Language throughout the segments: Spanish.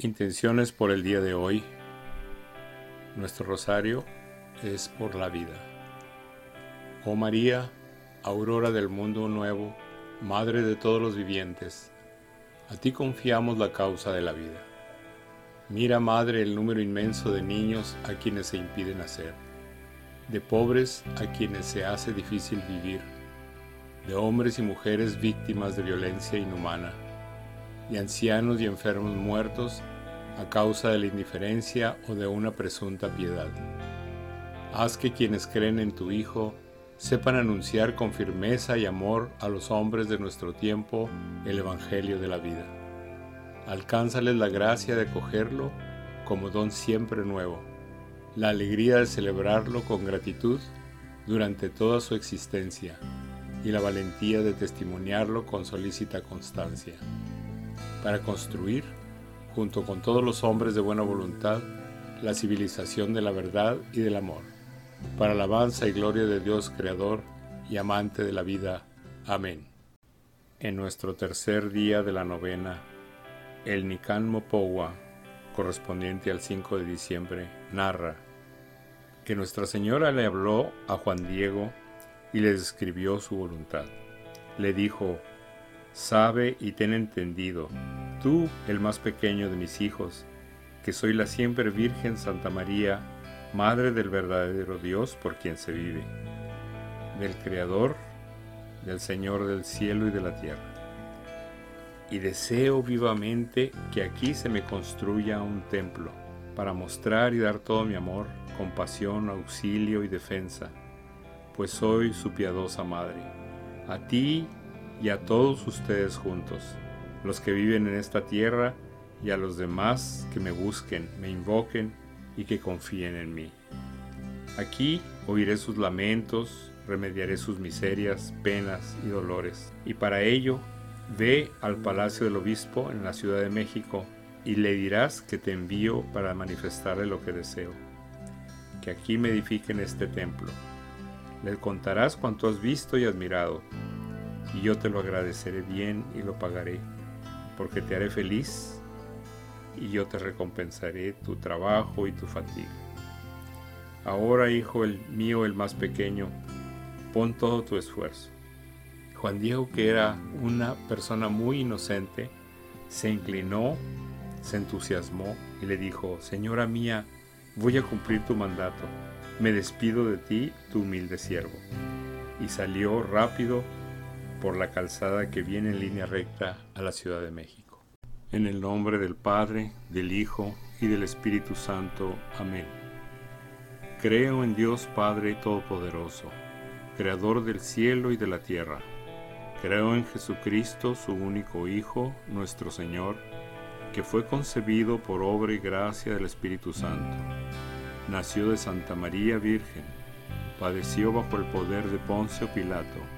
Intenciones por el día de hoy. Nuestro rosario es por la vida. Oh María, aurora del mundo nuevo, Madre de todos los vivientes, a ti confiamos la causa de la vida. Mira, Madre, el número inmenso de niños a quienes se impide nacer, de pobres a quienes se hace difícil vivir, de hombres y mujeres víctimas de violencia inhumana y ancianos y enfermos muertos a causa de la indiferencia o de una presunta piedad. Haz que quienes creen en tu Hijo sepan anunciar con firmeza y amor a los hombres de nuestro tiempo el Evangelio de la vida. Alcánzales la gracia de cogerlo como don siempre nuevo, la alegría de celebrarlo con gratitud durante toda su existencia y la valentía de testimoniarlo con solícita constancia para construir, junto con todos los hombres de buena voluntad, la civilización de la verdad y del amor, para alabanza y gloria de Dios Creador y amante de la vida. Amén. En nuestro tercer día de la novena, el Nican Mopowa, correspondiente al 5 de diciembre, narra que Nuestra Señora le habló a Juan Diego y le describió su voluntad. Le dijo, Sabe y ten entendido, tú, el más pequeño de mis hijos, que soy la siempre Virgen Santa María, Madre del verdadero Dios por quien se vive, del Creador, del Señor del cielo y de la tierra. Y deseo vivamente que aquí se me construya un templo para mostrar y dar todo mi amor, compasión, auxilio y defensa, pues soy su piadosa Madre. A ti y a todos ustedes juntos, los que viven en esta tierra y a los demás que me busquen, me invoquen y que confíen en mí. Aquí oiré sus lamentos, remediaré sus miserias, penas y dolores. Y para ello, ve al palacio del obispo en la Ciudad de México y le dirás que te envío para manifestarle lo que deseo. Que aquí me edifiquen este templo. Le contarás cuanto has visto y admirado y yo te lo agradeceré bien y lo pagaré, porque te haré feliz y yo te recompensaré tu trabajo y tu fatiga. Ahora, hijo el mío, el más pequeño, pon todo tu esfuerzo. Juan Diego, que era una persona muy inocente, se inclinó, se entusiasmó y le dijo, Señora mía, voy a cumplir tu mandato, me despido de ti, tu humilde siervo. Y salió rápido por la calzada que viene en línea recta a la Ciudad de México. En el nombre del Padre, del Hijo y del Espíritu Santo. Amén. Creo en Dios Padre Todopoderoso, Creador del cielo y de la tierra. Creo en Jesucristo, su único Hijo, nuestro Señor, que fue concebido por obra y gracia del Espíritu Santo. Nació de Santa María Virgen, padeció bajo el poder de Poncio Pilato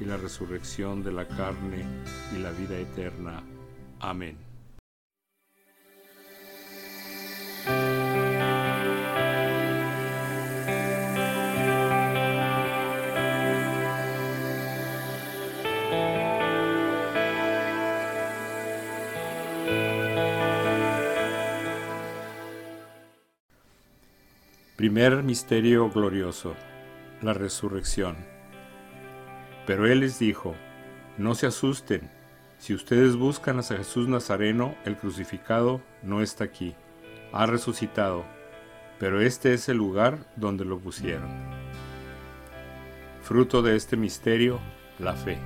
y la resurrección de la carne y la vida eterna. Amén. Primer misterio glorioso, la resurrección. Pero él les dijo, no se asusten, si ustedes buscan a Jesús Nazareno, el crucificado no está aquí, ha resucitado, pero este es el lugar donde lo pusieron. Fruto de este misterio, la fe.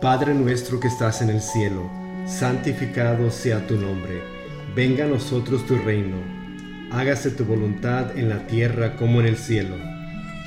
Padre nuestro que estás en el cielo, santificado sea tu nombre, venga a nosotros tu reino, hágase tu voluntad en la tierra como en el cielo.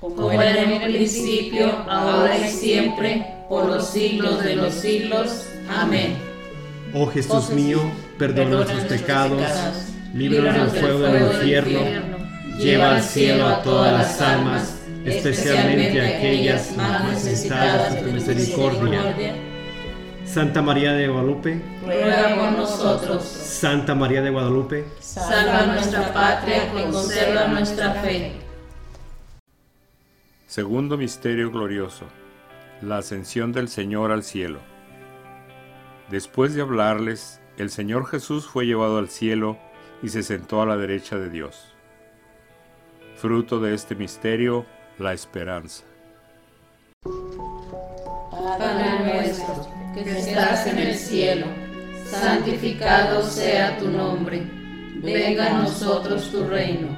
Como era en el principio, ahora y siempre, por los siglos de los siglos. Amén. Oh Jesús mío, perdona nuestros pecados, líbranos del fuego del infierno, lleva al cielo a todas las almas, especialmente a aquellas más necesitadas de tu misericordia. Santa María de Guadalupe, Ruega por nosotros. Santa María de Guadalupe, Salva nuestra patria, conserva nuestra fe. Segundo misterio glorioso. La ascensión del Señor al cielo. Después de hablarles, el Señor Jesús fue llevado al cielo y se sentó a la derecha de Dios. Fruto de este misterio, la esperanza. Padre nuestro, que estás en el cielo, santificado sea tu nombre. Venga a nosotros tu reino.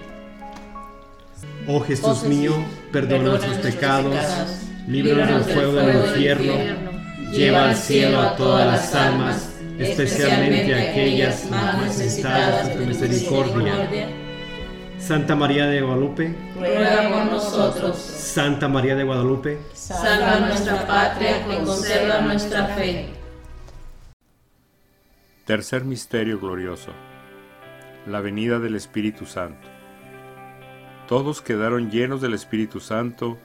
Oh Jesús mío, perdona nuestros pecados, líbranos del fuego del infierno, lleva al cielo a todas las almas, especialmente a aquellas más necesitadas de tu misericordia. Santa María de Guadalupe, ruega por nosotros. Santa María de Guadalupe, salva nuestra patria y conserva nuestra fe. Tercer misterio glorioso. La venida del Espíritu Santo. Todos quedaron llenos del Espíritu Santo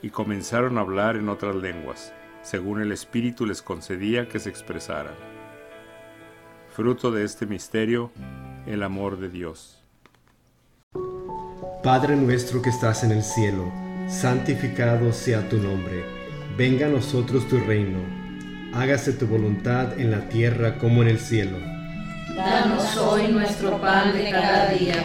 y comenzaron a hablar en otras lenguas, según el Espíritu les concedía que se expresaran. Fruto de este misterio, el amor de Dios. Padre nuestro que estás en el cielo, santificado sea tu nombre, venga a nosotros tu reino hágase tu voluntad en la tierra como en el cielo. Danos hoy nuestro pan de cada día,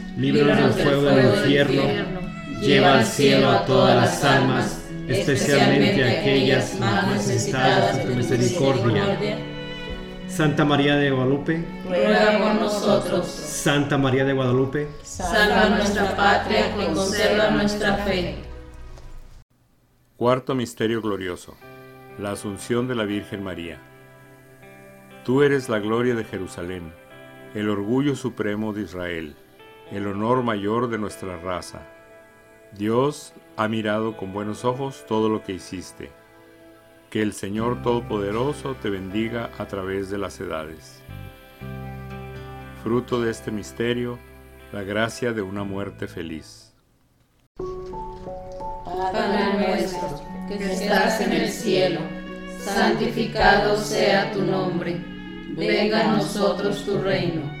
líbranos del fuego del infierno, lleva al cielo a todas las almas, especialmente a aquellas más necesitadas de tu misericordia. Santa María de Guadalupe, Ruega por nosotros. Santa María de Guadalupe, Salva nuestra patria y conserva nuestra fe. Cuarto Misterio Glorioso. La Asunción de la Virgen María. Tú eres la gloria de Jerusalén, el orgullo supremo de Israel, el honor mayor de nuestra raza. Dios ha mirado con buenos ojos todo lo que hiciste. Que el Señor Todopoderoso te bendiga a través de las edades. Fruto de este misterio, la gracia de una muerte feliz. Padre nuestro, que estás en el cielo, santificado sea tu nombre. Venga a nosotros tu reino.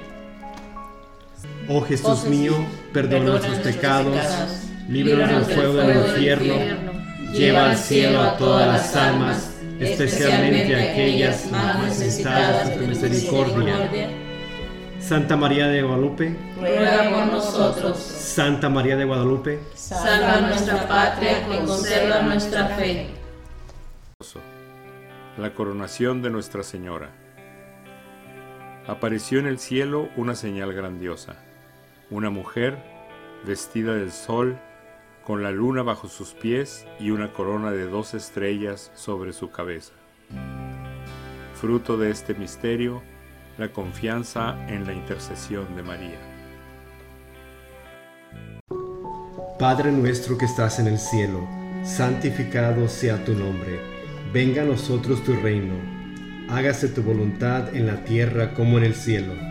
Oh Jesús mío, perdona nuestros pecados, líbranos del fuego del infierno, lleva al cielo a todas las almas, especialmente a aquellas más necesitadas de tu misericordia. Santa María de Guadalupe, ruega por nosotros. Santa María de Guadalupe, Salva nuestra patria, que conserva nuestra fe. La coronación de Nuestra Señora. Apareció en el cielo una señal grandiosa, una mujer vestida del sol, con la luna bajo sus pies y una corona de dos estrellas sobre su cabeza. Fruto de este misterio, la confianza en la intercesión de María. Padre nuestro que estás en el cielo, santificado sea tu nombre, venga a nosotros tu reino, hágase tu voluntad en la tierra como en el cielo.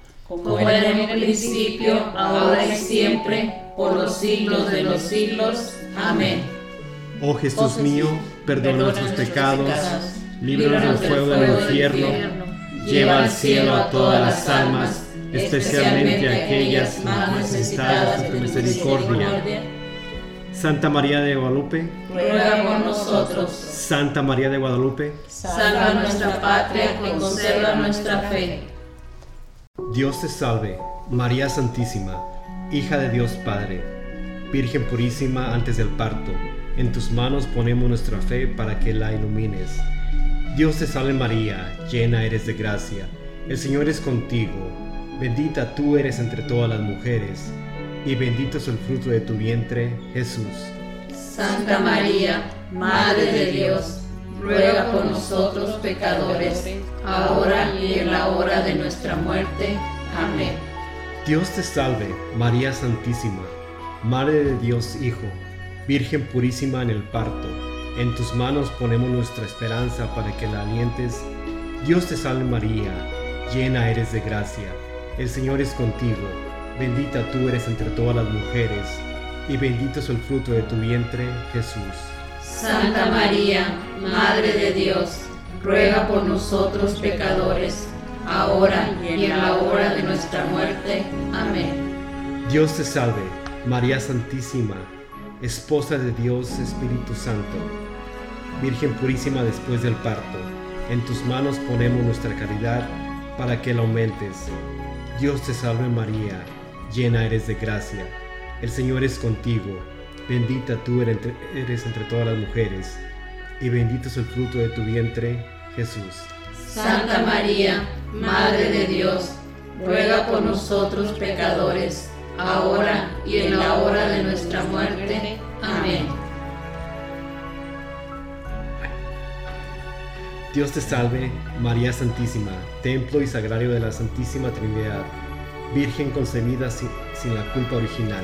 Como era en el principio, ahora y siempre, por los siglos de los siglos. Amén. Oh Jesús mío, perdona nuestros pecados, líbranos del fuego del infierno, lleva al cielo a todas las almas, especialmente a aquellas más necesitadas de tu misericordia Santa María de Guadalupe, ruega por nosotros. Santa María de Guadalupe, salva nuestra patria y conserva nuestra fe. Dios te salve, María Santísima, hija de Dios Padre, Virgen purísima antes del parto. En tus manos ponemos nuestra fe para que la ilumines. Dios te salve María, llena eres de gracia. El Señor es contigo. Bendita tú eres entre todas las mujeres y bendito es el fruto de tu vientre, Jesús. Santa María, Madre de Dios, ruega por nosotros pecadores, ahora y en la hora de nuestra muerte. Amén. Dios te salve, María Santísima, Madre de Dios Hijo, Virgen purísima en el parto. En tus manos ponemos nuestra esperanza para que la alientes. Dios te salve María, llena eres de gracia. El Señor es contigo, bendita tú eres entre todas las mujeres, y bendito es el fruto de tu vientre, Jesús. Santa María, Madre de Dios, ruega por nosotros pecadores ahora y en la hora de nuestra muerte. Amén. Dios te salve, María Santísima, Esposa de Dios Espíritu Santo, Virgen purísima después del parto, en tus manos ponemos nuestra caridad para que la aumentes. Dios te salve María, llena eres de gracia, el Señor es contigo, bendita tú eres entre todas las mujeres, y bendito es el fruto de tu vientre, Jesús. Santa María, Madre de Dios, ruega por nosotros pecadores, ahora y en la hora de nuestra muerte. Amén. Dios te salve, María Santísima, templo y sagrario de la Santísima Trinidad, Virgen concebida sin, la culpa original.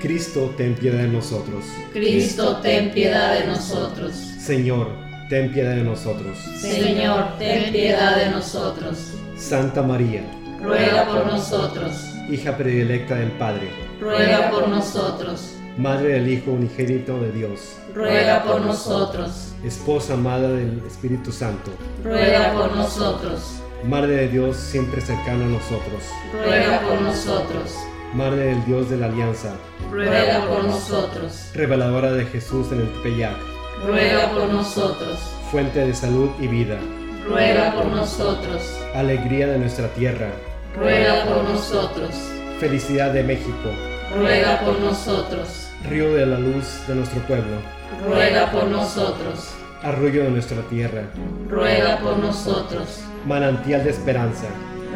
Cristo, ten piedad de nosotros. Cristo, ten piedad de nosotros. Señor, ten piedad de nosotros. Señor, ten piedad de nosotros. Santa María, ruega por nosotros. Hija predilecta del Padre, ruega por nosotros. Madre del Hijo unigénito de Dios, ruega por nosotros. Esposa amada del Espíritu Santo, ruega por nosotros. Madre de Dios siempre cercano a nosotros, ruega por nosotros. Madre del Dios de la Alianza, ruega por nosotros. Reveladora de Jesús en el Tepeyac, ruega por nosotros. Fuente de salud y vida, ruega por nosotros. Alegría de nuestra tierra, ruega por nosotros. Felicidad de México, ruega por nosotros. Río de la luz de nuestro pueblo, ruega por nosotros. Arroyo de nuestra tierra, ruega por nosotros. Manantial de esperanza,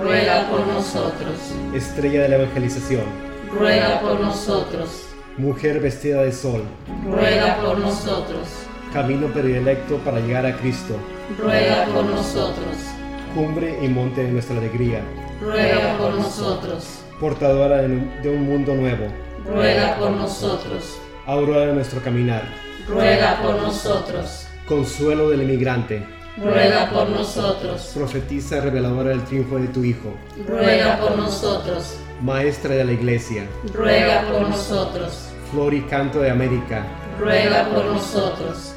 ruega por nosotros. Estrella de la evangelización, ruega por nosotros. Mujer vestida de sol, ruega por nosotros camino predilecto para llegar a Cristo. Ruega por nosotros. Cumbre y monte de nuestra alegría. Ruega por nosotros. Portadora de un mundo nuevo. Ruega por nosotros. Aurora de nuestro caminar. Ruega por nosotros. Consuelo del emigrante. Ruega por nosotros. Profetiza reveladora del triunfo de tu Hijo. Ruega por nosotros. Maestra de la Iglesia. Ruega por nosotros. Flor y canto de América. Ruega por nosotros.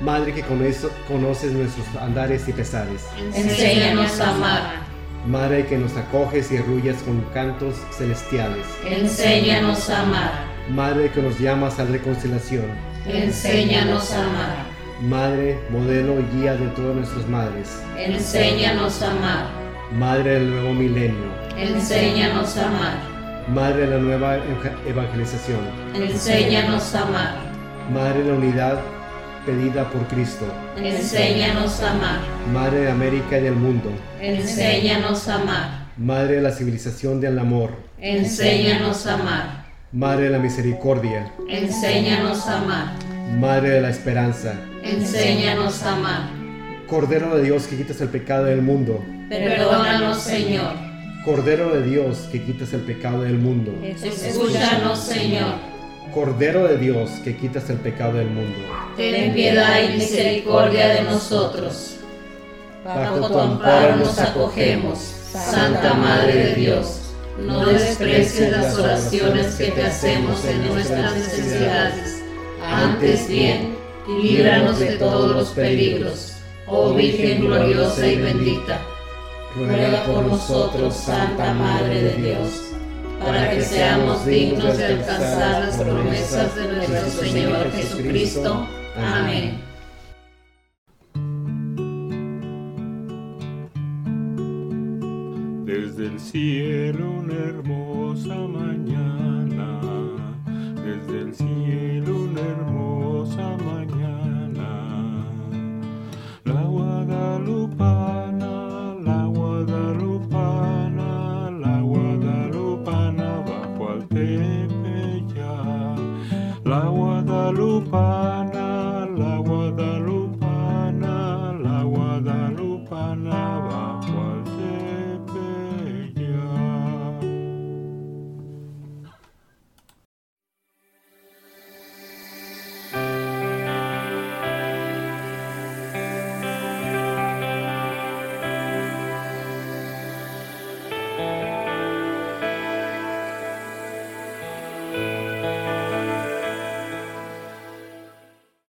Madre que con eso conoces nuestros andares y pesares. Enséñanos a amar. Madre que nos acoges y arrullas con cantos celestiales. Enséñanos a amar. Madre que nos llamas a reconciliación. Enséñanos a amar. Madre, modelo y guía de todas nuestras madres. Enséñanos a amar. Madre del nuevo milenio. Enséñanos a amar. Madre de la nueva evangelización. Enséñanos a amar. Madre de la unidad pedida por Cristo. Enséñanos a amar. Madre de América y del mundo. Enséñanos a amar. Madre de la civilización del amor. Enséñanos a amar. Madre de la misericordia. Enséñanos a amar. Madre de la esperanza. Enséñanos a amar. Cordero de Dios que quitas el pecado del mundo. Perdónanos, Señor. Cordero de Dios que quitas el pecado del mundo. Escúchanos, Señor. Cordero de Dios que quitas el pecado del mundo. Ten piedad y misericordia de nosotros. Bajo tu amparo nos acogemos, Santa Madre de Dios. no desprecies las oraciones que te hacemos en nuestras necesidades. Antes bien, líbranos de todos los peligros, oh Virgen gloriosa y bendita. Ruega por nosotros, Santa Madre de Dios, para que seamos dignos de alcanzar las promesas de nuestro Señor Jesucristo. Amén. Desde el cielo una hermosa mañana,